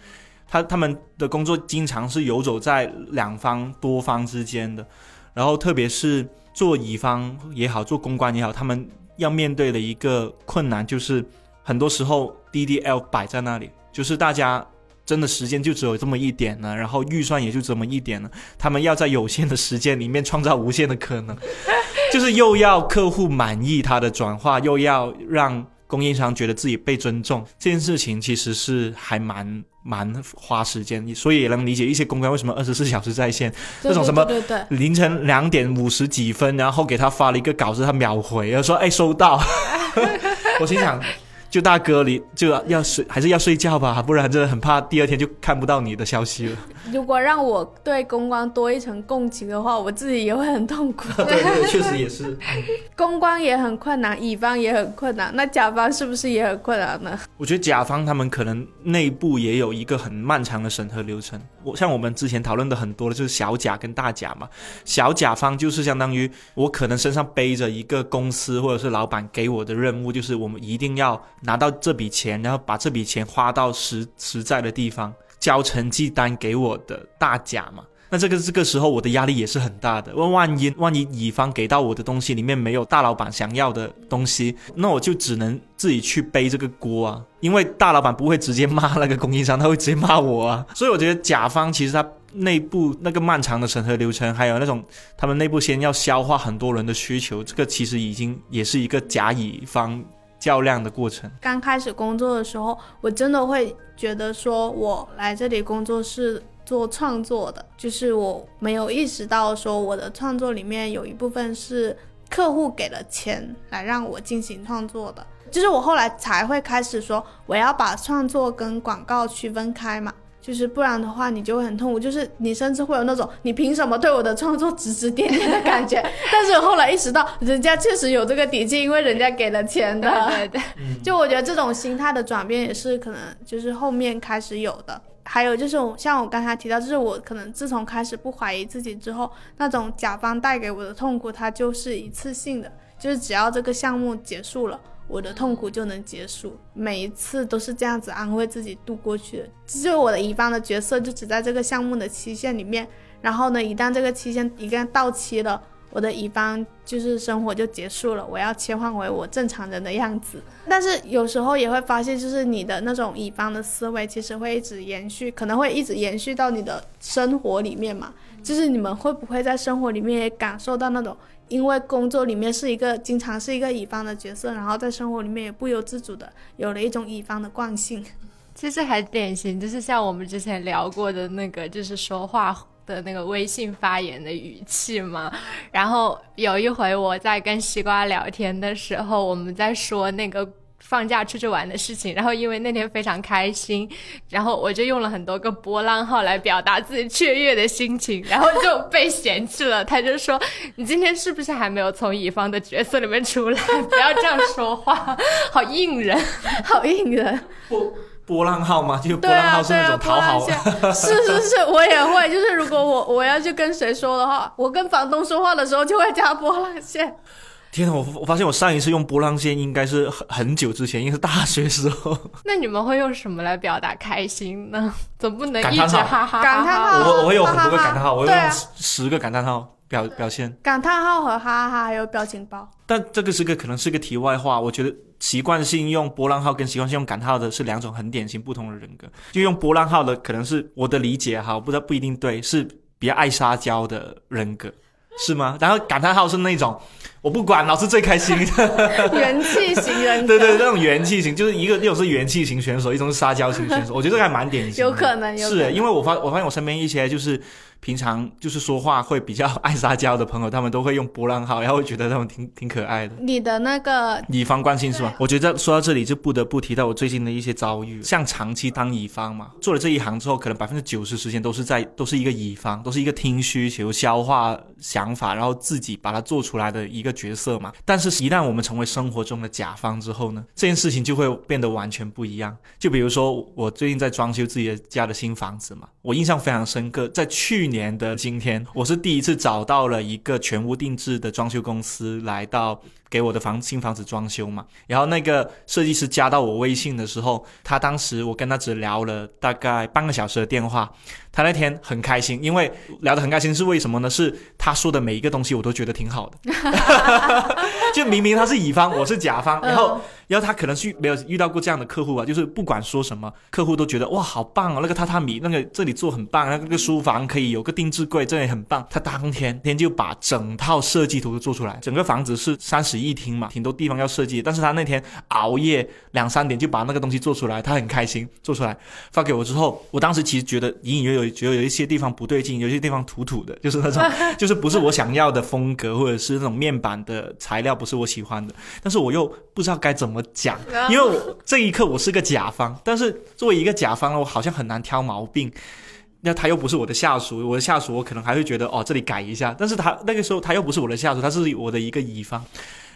Speaker 3: 他他们的工作经常是游走在两方多方之间的，然后特别是做乙方也好，做公关也好，他们。要面对的一个困难就是，很多时候 DDL 摆在那里，就是大家真的时间就只有这么一点了，然后预算也就这么一点了，他们要在有限的时间里面创造无限的可能，就是又要客户满意他的转化，又要让。供应商觉得自己被尊重这件事情，其实是还蛮蛮花时间，所以也能理解一些公关为什么二十四小时在线，这种什么凌晨两点五十几分，然后给他发了一个稿子，他秒回，然后说哎 收到，我心想。就大哥，你就要睡，还是要睡觉吧，不然真的很怕第二天就看不到你的消息了。
Speaker 2: 如果让我对公关多一层共情的话，我自己也会很痛苦。
Speaker 3: 对，确实也是。
Speaker 2: 公关也很困难，乙方也很困难，那甲方是不是也很困难呢？
Speaker 3: 我觉得甲方他们可能内部也有一个很漫长的审核流程。我像我们之前讨论的很多的就是小甲跟大甲嘛。小甲方就是相当于我可能身上背着一个公司或者是老板给我的任务，就是我们一定要。拿到这笔钱，然后把这笔钱花到实实在的地方，交成绩单给我的大甲嘛。那这个这个时候我的压力也是很大的。万万一万一乙方给到我的东西里面没有大老板想要的东西，那我就只能自己去背这个锅啊。因为大老板不会直接骂那个供应商，他会直接骂我啊。所以我觉得甲方其实他内部那个漫长的审核流程，还有那种他们内部先要消化很多人的需求，这个其实已经也是一个甲乙方。较量的过程。
Speaker 2: 刚开始工作的时候，我真的会觉得说，我来这里工作是做创作的，就是我没有意识到说，我的创作里面有一部分是客户给了钱来让我进行创作的。就是我后来才会开始说，我要把创作跟广告区分开嘛。就是不然的话，你就会很痛苦。就是你甚至会有那种你凭什么对我的创作指指点点的感觉。但是我后来意识到，人家确实有这个底气，因为人家给了钱的。
Speaker 1: 对对。
Speaker 2: 就我觉得这种心态的转变也是可能就是后面开始有的。还有就是像我刚才提到，就是我可能自从开始不怀疑自己之后，那种甲方带给我的痛苦，它就是一次性的，就是只要这个项目结束了。我的痛苦就能结束，每一次都是这样子安慰自己度过去的。就我的乙方的角色就只在这个项目的期限里面，然后呢，一旦这个期限一旦到期了，我的乙方就是生活就结束了，我要切换为我正常人的样子。但是有时候也会发现，就是你的那种乙方的思维其实会一直延续，可能会一直延续到你的生活里面嘛。就是你们会不会在生活里面也感受到那种？因为工作里面是一个经常是一个乙方的角色，然后在生活里面也不由自主的有了一种乙方的惯性。
Speaker 1: 其实还典型，就是像我们之前聊过的那个，就是说话的那个微信发言的语气嘛。然后有一回我在跟西瓜聊天的时候，我们在说那个。放假出去玩的事情，然后因为那天非常开心，然后我就用了很多个波浪号来表达自己雀跃的心情，然后就被嫌弃了。他就说：“你今天是不是还没有从乙方的角色里面出来？不要这样说话，好应人。
Speaker 2: 好应人。
Speaker 3: 波波浪号吗？就波
Speaker 2: 对啊，
Speaker 3: 浪号是那
Speaker 2: 对啊，
Speaker 3: 种讨好，
Speaker 2: 波浪线是是是，我也会。就是如果我我要去跟谁说的话，我跟房东说话的时候就会加波浪线。
Speaker 3: 天哪！我我发现我上一次用波浪线应该是很很久之前，应该是大学时候。
Speaker 1: 那你们会用什么来表达开心呢？总不能一
Speaker 3: 感叹号
Speaker 1: 直哈哈哈哈
Speaker 2: 感叹号
Speaker 3: 我我会有很多个感叹号，我会用十十个感叹号表表现。
Speaker 2: 感叹号和哈哈哈还有表情包。
Speaker 3: 但这个是个可能是个题外话，我觉得习惯性用波浪号跟习惯性用感叹号的是两种很典型不同的人格。就用波浪号的，可能是我的理解哈，我不知道不一定对，是比较爱撒娇的人格，是吗？然后感叹号是那种我不管，老师最开心。
Speaker 2: 元气型人，
Speaker 3: 对对，那种元气型，就是一个一种是元气型选手，一种是撒娇型选手，我觉得这个还蛮典型的。
Speaker 2: 有可能有可能
Speaker 3: 是因为我发我发现我身边一些就是平常就是说话会比较爱撒娇的朋友，他们都会用波浪号，然后会觉得他们挺挺可爱的。
Speaker 2: 你的那个
Speaker 3: 乙方关心是吧？我觉得说到这里就不得不提到我最近的一些遭遇。像长期当乙方嘛，做了这一行之后，可能百分之九十时间都是在都是一个乙方，都是一个听需求、消化想法，然后自己把它做出来的一个角色嘛。但是，一旦我们成为生活中的甲方之后呢，这件事情就会变得完全不一样。就比如说，我最近在装修自己的家的新房子嘛，我印象非常深刻。在去年的今天，我是第一次找到了一个全屋定制的装修公司来到。给我的房新房子装修嘛，然后那个设计师加到我微信的时候，他当时我跟他只聊了大概半个小时的电话，他那天很开心，因为聊得很开心是为什么呢？是他说的每一个东西我都觉得挺好的，就明明他是乙方，我是甲方，然后然后他可能是没有遇到过这样的客户吧，就是不管说什么，客户都觉得哇好棒哦，那个榻榻米那个这里做很棒，那个书房可以有个定制柜，这里很棒。他当天天就把整套设计图都做出来，整个房子是三室一厅嘛，挺多地方要设计，但是他那天熬夜两三点就把那个东西做出来，他很开心做出来发给我之后，我当时其实觉得隐隐约约觉得有一些地方不对劲，有些地方土土的，就是那种 就是不是我想要的风格，或者是那种面板的材料不是我喜欢的，但是我又不知道该怎么讲，因为我这一刻我是个甲方，但是作为一个甲方呢，我好像很难挑毛病。那他又不是我的下属，我的下属我可能还会觉得哦这里改一下，但是他那个时候他又不是我的下属，他是我的一个乙方，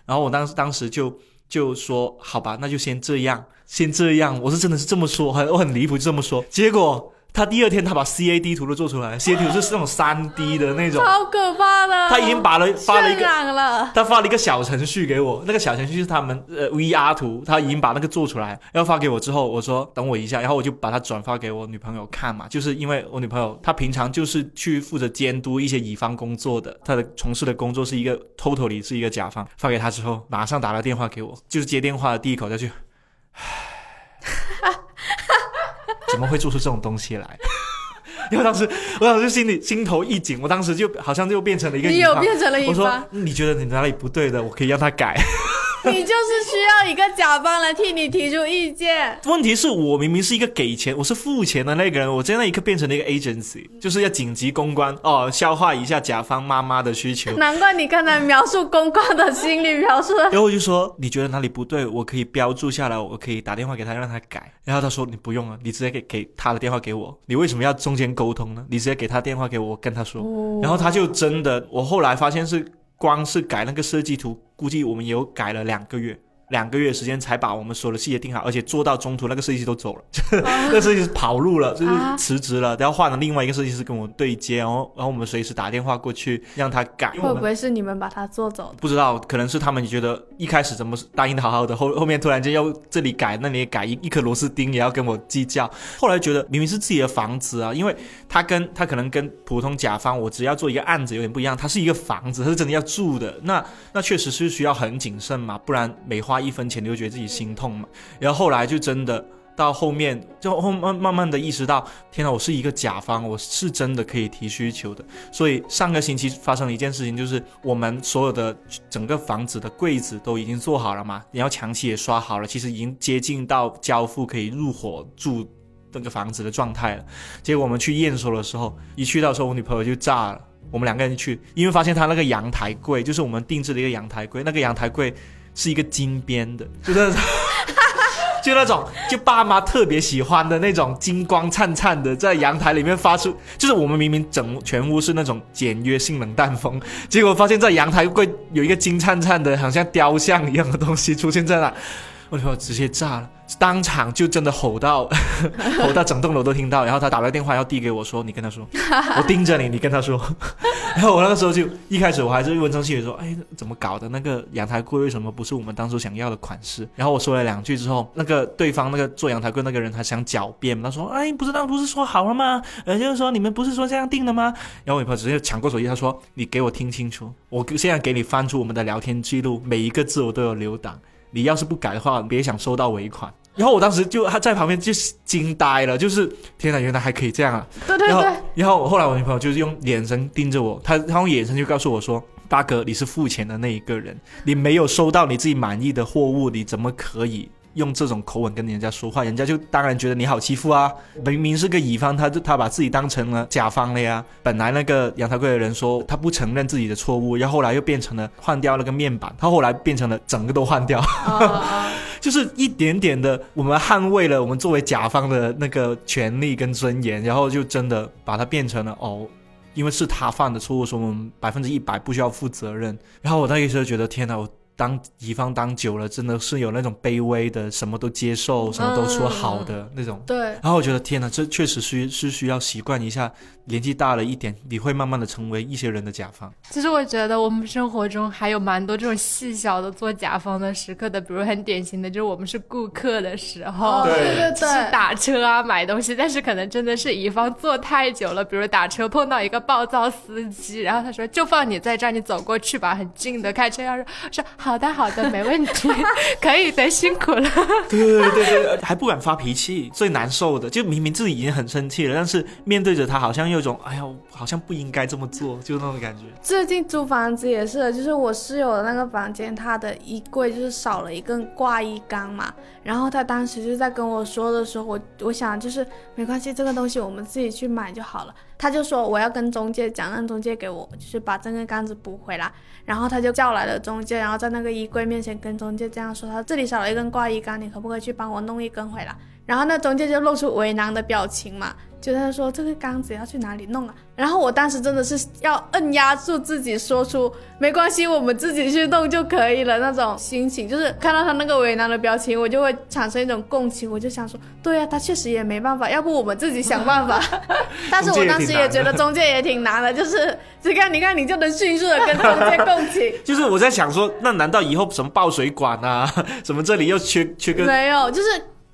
Speaker 3: 然后我当时当时就就说好吧，那就先这样，先这样，我是真的是这么说，很我很离谱就这么说，结果他第二天他把 CAD 图都做出来，CAD 图是那种三 D 的那种，
Speaker 2: 超可怕的。
Speaker 3: 他已经把了发了一个。
Speaker 2: 了，
Speaker 3: 他发了一个小程序给我，那个小程序是他们呃 VR 图，他已经把那个做出来，然后发给我之后，我说等我一下，然后我就把它转发给我女朋友看嘛，就是因为我女朋友她平常就是去负责监督一些乙方工作的，她的从事的工作是一个 totally 是一个甲方，发给她之后，马上打了电话给我，就是接电话的第一口就去，唉怎么会做出这种东西来？因为当时我当时心里心头一紧，我当时就好像就变成了一个
Speaker 2: 你有变成了乙
Speaker 3: 我说，你觉得你哪里不对的，我可以让他改。
Speaker 2: 你就是需要一个甲方来替你提出意见。
Speaker 3: 问题是我明明是一个给钱，我是付钱的那个人，我在那一刻变成了一个 agency，就是要紧急公关哦，消化一下甲方妈妈的需求。
Speaker 2: 难怪你刚才描述公关的心理描述的
Speaker 3: 然后我就说你觉得哪里不对，我可以标注下来，我可以打电话给他让他改。然后他说你不用了，你直接给给他的电话给我，你为什么要中间沟通呢？你直接给他电话给我，我跟他说。然后他就真的，我后来发现是光是改那个设计图，估计我们也有改了两个月。两个月时间才把我们所有的细节定好，而且做到中途那个设计师都走了，那个设计师跑路了，就是
Speaker 2: 啊
Speaker 3: 辞职了，然后换了另外一个设计师跟我对接，然后然后我们随时打电话过去让他改。
Speaker 2: 会不会是你们把他做走的？
Speaker 3: 不知道，可能是他们觉得一开始怎么答应的好好的，后后面突然间要这里改那里也改，一一颗螺丝钉也要跟我计较。后来觉得明明是自己的房子啊，因为他跟他可能跟普通甲方，我只要做一个案子有点不一样，他是一个房子，他是真的要住的，那那确实是需要很谨慎嘛，不然每一分钱你就觉得自己心痛嘛。然后后来就真的。到后面就后慢慢慢的意识到，天呐，我是一个甲方，我是真的可以提需求的。所以上个星期发生了一件事情，就是我们所有的整个房子的柜子都已经做好了嘛，然后墙漆也刷好了，其实已经接近到交付可以入伙住那个房子的状态了。结果我们去验收的时候，一去到时候，我女朋友就炸了。我们两个人去，因为发现他那个阳台柜，就是我们定制的一个阳台柜，那个阳台柜是一个金边的，就是那种 就那种就爸妈特别喜欢的那种金光灿灿的，在阳台里面发出，就是我们明明整全屋是那种简约性冷淡风，结果发现在阳台柜有一个金灿灿的，好像雕像一样的东西出现在那，我女朋友直接炸了，当场就真的吼到 吼到整栋楼都听到，然后他打了个电话要递给我说，你跟他说，我盯着你，你跟他说。然后我那个时候就一开始我还是温声细语说，哎，怎么搞的？那个阳台柜为什么不是我们当初想要的款式？然后我说了两句之后，那个对方那个做阳台柜那个人他想狡辩，他说，哎，不是当初是说好了吗？呃，就是说你们不是说这样定的吗？然后我女朋友直接抢过手机，她说，你给我听清楚，我现在给你翻出我们的聊天记录，每一个字我都有留档，你要是不改的话，别想收到尾款。然后我当时就他在旁边就是惊呆了，就是天哪，原来还可以这样啊！
Speaker 2: 对对对，
Speaker 3: 然后后来我女朋友就是用眼神盯着我，她她用眼神就告诉我说：“大哥，你是付钱的那一个人，你没有收到你自己满意的货物，你怎么可以用这种口吻跟人家说话？人家就当然觉得你好欺负啊！明明是个乙方，他就他把自己当成了甲方了呀。本来那个阳台柜的人说他不承认自己的错误，然后后来又变成了换掉那个面板，他后来变成了整个都换掉。
Speaker 1: 哦
Speaker 3: 就是一点点的，我们捍卫了我们作为甲方的那个权利跟尊严，然后就真的把它变成了哦，因为是他犯的错误，所以我们百分之一百不需要负责任。然后我那个时候觉得，天哪，我当乙方当久了，真的是有那种卑微的，什么都接受，什么都说好的、那种。
Speaker 2: 对，
Speaker 3: 然后我觉得天哪，这确实需是需要习惯一下，年纪大了一点，你会慢慢的成为一些人的甲方。
Speaker 1: 其实我觉得我们生活中还有蛮多这种细小的做甲方的时刻的，比如很典型的就是我们是顾客的时候，
Speaker 2: 对。
Speaker 3: 对
Speaker 2: 对
Speaker 1: 是打车啊买东西，但是可能真的是乙方坐太久了，比如打车碰到一个暴躁司机，然后他说就放你在这儿，你走过去吧，很近的，开车要说说好的好的没问题，可以的，辛苦了。
Speaker 3: 对对对还不敢发脾气，最难受的就明明自己已经很生气了，但是面对着他，好像有一种哎呀，好像不应该这么做，就那种感觉。
Speaker 2: 最近租房子也是的，就是我室友的那个房间，他的衣柜就是少了一根挂衣杆嘛。然后他当时就在跟我说的时候，我我想就是没关系，这个东西我们自己去买就好了。他就说我要跟中介讲，让中介给我就是把这根杆子补回来。然后他就叫来了中介，然后在那个衣柜面前跟中介这样说：他这里少了一根挂衣杆，你可不可以去帮我弄一根回来？然后那中介就露出为难的表情嘛，就他说这个缸子要去哪里弄啊？然后我当时真的是要摁压住自己，说出没关系，我们自己去弄就可以了那种心情。就是看到他那个为难的表情，我就会产生一种共情，我就想说，对呀、他确实也没办法，要不我们自己想办法。但是我当时也觉得中介也挺难的，就是你看你看你就能迅速的跟中介共情。
Speaker 3: 就是我在想说，那难道以后什么爆水管啊，什么这里又缺缺个
Speaker 2: 没有，就是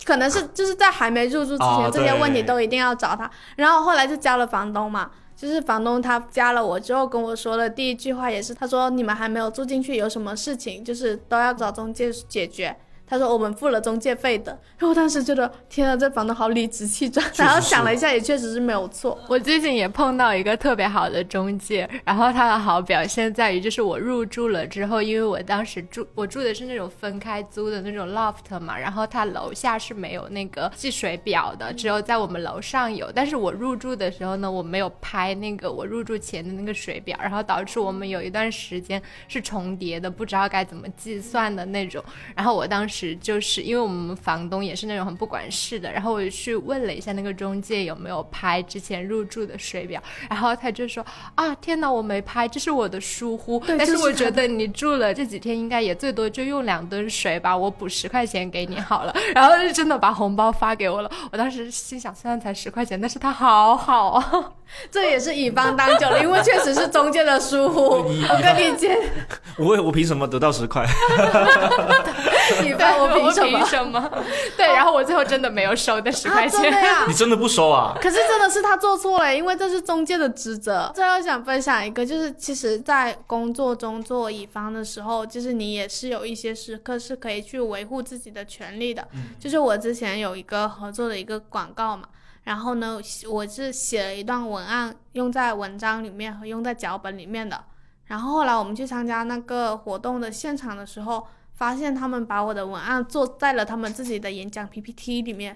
Speaker 2: 可能是就是在还没入住之前，
Speaker 3: 哦
Speaker 2: 这些问题都一定要找他。然后后来就加了房东嘛，就是房东他加了我之后跟我说的第一句话也是，他说你们还没有住进去，有什么事情就是都要找中介解决。他说我们付了中介费的，然后我当时觉得天啊，这房东好理直气壮。然后想了一下，也确实是没有错。
Speaker 1: 我最近也碰到一个特别好的中介，然后他的好表现在于，就是我入住了之后，因为我当时住我住的是那种分开租的那种 loft 嘛，然后他楼下是没有那个计水表的，只有在我们楼上有。但是我入住的时候呢，我没有拍那个我入住前的那个水表，然后导致我们有一段时间是重叠的，不知道该怎么计算的那种。然后我当时就是因为我们房东也是那种很不管事的，然后我就去问了一下那个中介有没有拍之前入住的水表，然后他就说啊天哪，我没拍，这是我的疏忽。但是我觉得你住了这几天应该也最多就用两吨水吧，我补十块钱给你好了。然后就真的把红包发给我了，我当时心想虽然才十块钱，但是他好好啊。
Speaker 2: 这也是乙方当久了，因为确实是中介的疏忽。我跟你讲，
Speaker 3: 我我凭什么得到十块？
Speaker 2: 乙方我凭什么
Speaker 1: 凭？什么？对，然后我最后真的没有收那十块
Speaker 2: 啊，真
Speaker 1: 钱。
Speaker 3: 你？真的不收啊？
Speaker 2: 可是真的是他做错了，因为这是中介的职责。最后想分享一个，就是其实，在工作中做乙方的时候，就是你也是有一些时刻是可以去维护自己的权利的。就是我之前有一个合作的一个广告嘛，然后呢，我是写了一段文案，用在文章里面和用在脚本里面的。然后后来我们去参加那个活动的现场的时候，发现他们把我的文案做在了他们自己的演讲 PPT 里面。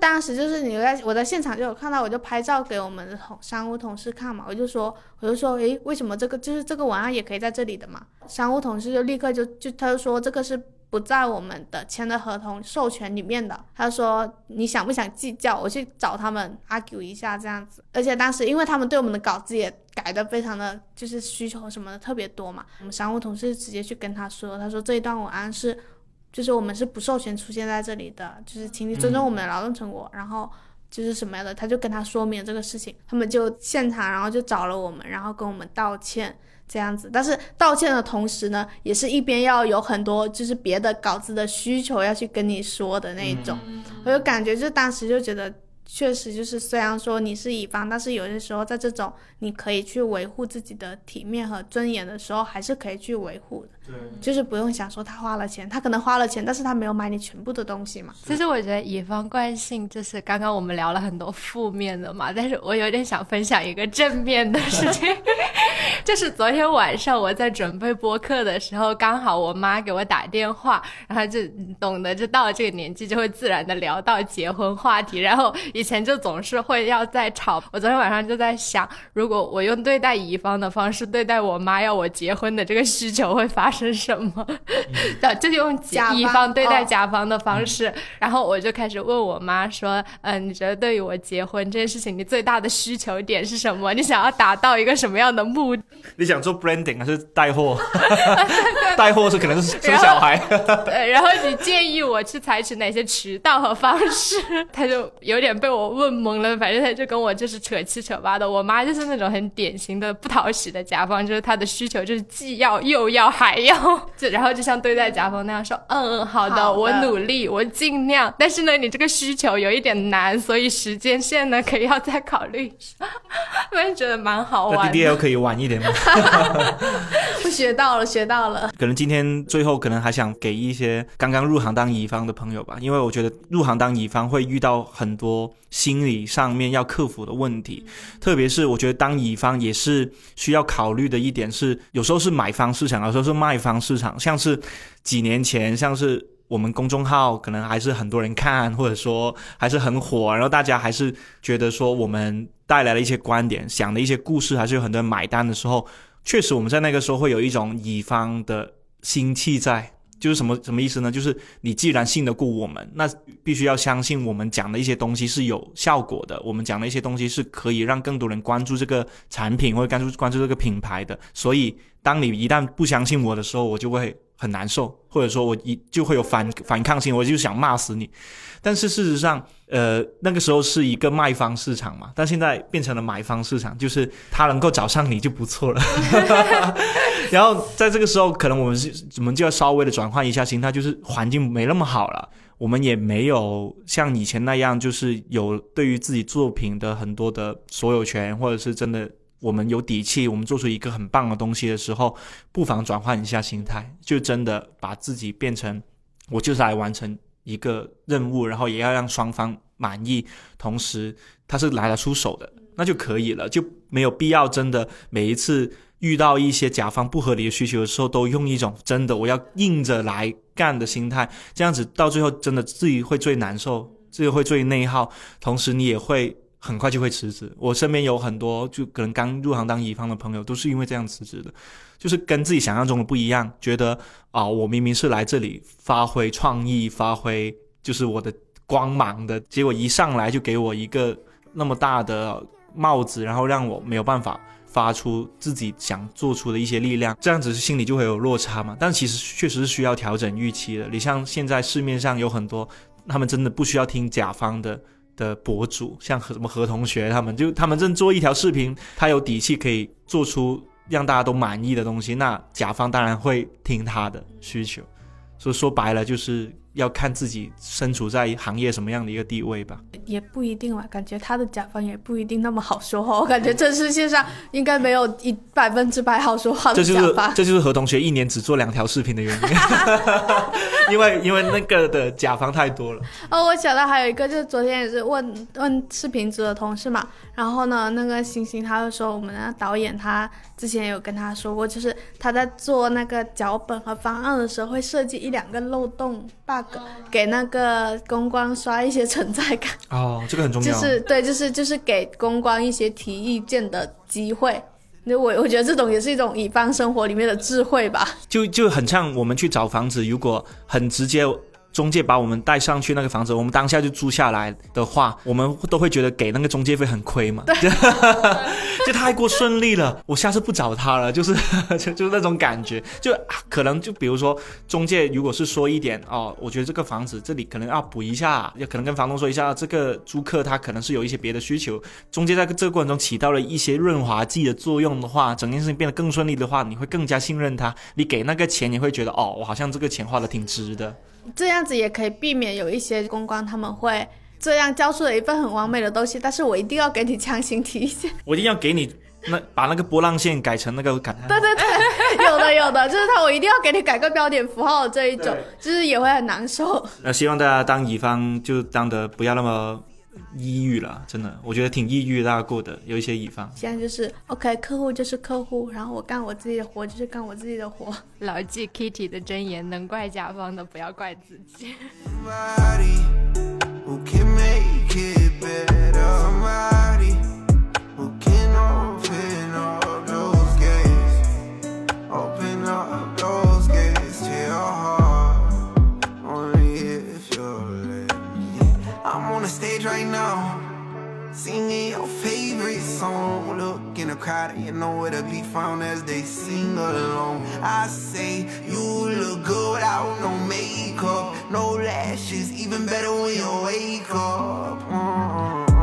Speaker 2: 当时就是你在我在现场就有看到，我就拍照给我们的同商务同事看嘛，我就说我就说，诶，为什么这个就是这个文案也可以在这里的嘛？商务同事就立刻就就他就说这个是不在我们的签的合同授权里面的。他说你想不想计较？我去找他们 argue 一下这样子。而且当时因为他们对我们的稿子也改的非常的就是需求什么的特别多嘛，我们商务同事直接去跟他说，他说这一段文案是。就是我们是不授权出现在这里的，就是请你尊重我们的劳动成果，然后就是什么样的，他就跟他说明这个事情，他们就现场，然后就找了我们，然后跟我们道歉这样子。但是道歉的同时呢，也是一边要有很多就是别的稿子的需求要去跟你说的那一种，我就感觉就当时就觉得。确实，就是虽然说你是乙方，但是有些时候在这种你可以去维护自己的体面和尊严的时候，还是可以去维护的。
Speaker 3: 对，
Speaker 2: 就是不用想说他花了钱，他可能花了钱，但是他没有买你全部的东西嘛。
Speaker 1: 其实我觉得乙方惯性就是刚刚我们聊了很多负面的嘛，但是我有点想分享一个正面的事情，就是昨天晚上我在准备播客的时候，刚好我妈给我打电话，然后就懂得就到了这个年纪就会自然的聊到结婚话题，然后以前就总是会要在吵。我昨天晚上就在想，如果我用对待乙方的方式对待我妈要我结婚的这个需求会发。生什么？对，就用乙方对待甲方的方式，然后我就开始问我妈说：“嗯，你觉得对于我结婚这件事情，你最大的需求点是什么？你想要达到一个什么样的目的？
Speaker 3: 你想做 branding 还是带货？带货是可能是生小孩。
Speaker 1: 对，然后你建议我去采取哪些渠道和方式？他就有点被我问懵了。反正他就跟我就是扯七扯八的。我妈就是那种很典型的不讨喜的甲方，就是她的需求就是既要又要还。要 就然后就像对待甲方那样说，嗯嗯好的，我努力，我尽量。但是呢，你这个需求有一点难，所以时间线呢可以要再考虑一下。我也觉得蛮好玩。
Speaker 3: D D L 可以晚一点吗？
Speaker 2: 我学到了，学到了。
Speaker 3: 可能今天最后可能还想给一些刚刚入行当乙方的朋友吧，因为我觉得入行当乙方会遇到很多心理上面要克服的问题，特别是我觉得当乙方也是需要考虑的一点是，有时候是买方市场，有时候是卖。方市场。像是几年前，像是我们公众号可能还是很多人看，或者说还是很火，然后大家还是觉得说我们带来了一些观点，想的一些故事，还是有很多人买单的时候，确实我们在那个时候会有一种乙方的心气在，就是什么什么意思呢？就是你既然信得过我们，那必须要相信我们讲的一些东西是有效果的，我们讲的一些东西是可以让更多人关注这个产品或者关注关注这个品牌的，所以。当你一旦不相信我的时候，我就会很难受，或者说我一就会有反反抗性，我就想骂死你。但是事实上，呃，那个时候是一个卖方市场嘛，但现在变成了买方市场，就是他能够找上你就不错了。然后在这个时候，可能我们是我们就要稍微的转换一下心态，就是环境没那么好了，我们也没有像以前那样，就是有对于自己作品的很多的所有权，或者是真的。我们有底气，我们做出一个很棒的东西的时候，不妨转换一下心态，就真的把自己变成我就是来完成一个任务，然后也要让双方满意，同时他是来了出手的，那就可以了，就没有必要真的每一次遇到一些甲方不合理的需求的时候，都用一种真的我要硬着来干的心态，这样子到最后真的自己会最难受，自己会最内耗，同时你也会。很快就会辞职。我身边有很多就可能刚入行当乙方的朋友，都是因为这样辞职的，就是跟自己想象中的不一样，觉得啊，我明明是来这里发挥创意、发挥就是我的光芒的，结果一上来就给我一个那么大的帽子，然后让我没有办法发出自己想做出的一些力量，这样子心里就会有落差嘛。但其实确实是需要调整预期的。你像现在市面上有很多，他们真的不需要听甲方的。的博主像何什么何同学他们，就他们正做一条视频，他有底气可以做出让大家都满意的东西，那甲方当然会听他的需求。所以说白了就是。要看自己身处在行业什么样的一个地位吧，
Speaker 2: 也不一定吧。感觉他的甲方也不一定那么好说话。我感觉这世界上应该没有一百分之百好说话的
Speaker 3: 甲方。这就是何同学一年只做两条视频的原因，因为因为那个的甲方太多了。
Speaker 2: 哦，我想到还有一个，就是昨天也是问问视频组的同事嘛，然后呢，那个星星他就说，我们的导演他之前有跟他说过，就是他在做那个脚本和方案的时候会设计一两个漏洞 bug。给那个公关刷一些存在感
Speaker 3: 哦，这个很重要。
Speaker 2: 就是对，就是就是给公关一些提意见的机会，那我我觉得这种也是一种乙方生活里面的智慧吧。
Speaker 3: 就就很像我们去找房子，如果很直接。中介把我们带上去那个房子，我们当下就租下来的话，我们都会觉得给那个中介费很亏嘛，就太过顺利了，我下次不找他了，就是就 就是那种感觉，就可能就比如说中介如果是说一点哦，我觉得这个房子这里可能要补一下，也可能跟房东说一下，这个租客他可能是有一些别的需求，中介在这个过程中起到了一些润滑剂的作用的话，整件事情变得更顺利的话，你会更加信任他，你给那个钱你会觉得哦，我好像这个钱花的挺值的。
Speaker 2: 这样子也可以避免有一些公关他们会这样交出了一份很完美的东西，但是我一定要给你强行提现。
Speaker 3: 我一定要给你那把那个波浪线改成那个感叹，
Speaker 2: 对对对，有的有的，就是他我一定要给你改个标点符号这一种，就是也会很难受。
Speaker 3: 那希望大家当乙方就当的不要那么抑郁了，真的，我觉得挺抑郁，大家过的有一些乙方。
Speaker 2: 现在就是 OK，客户就是客户，然后我干我自己的活就是干我自己的活。
Speaker 1: 牢记 Kitty 的箴言：能怪甲方的，不要怪自己。
Speaker 4: stage right now. Singing your favorite song. Look in the crowd and you know where to be found as they sing along. I say, you look good without no makeup, no lashes. Even better when you wake up. Mm.